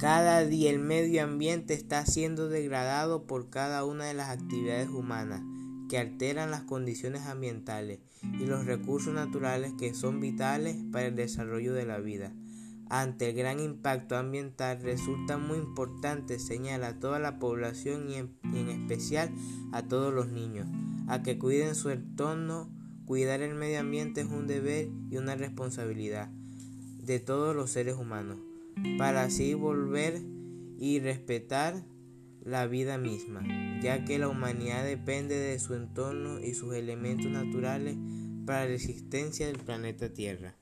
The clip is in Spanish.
Cada día el medio ambiente está siendo degradado por cada una de las actividades humanas que alteran las condiciones ambientales y los recursos naturales que son vitales para el desarrollo de la vida. Ante el gran impacto ambiental resulta muy importante señalar a toda la población y en, y en especial a todos los niños a que cuiden su entorno. Cuidar el medio ambiente es un deber y una responsabilidad de todos los seres humanos para así volver y respetar la vida misma, ya que la humanidad depende de su entorno y sus elementos naturales para la existencia del planeta Tierra.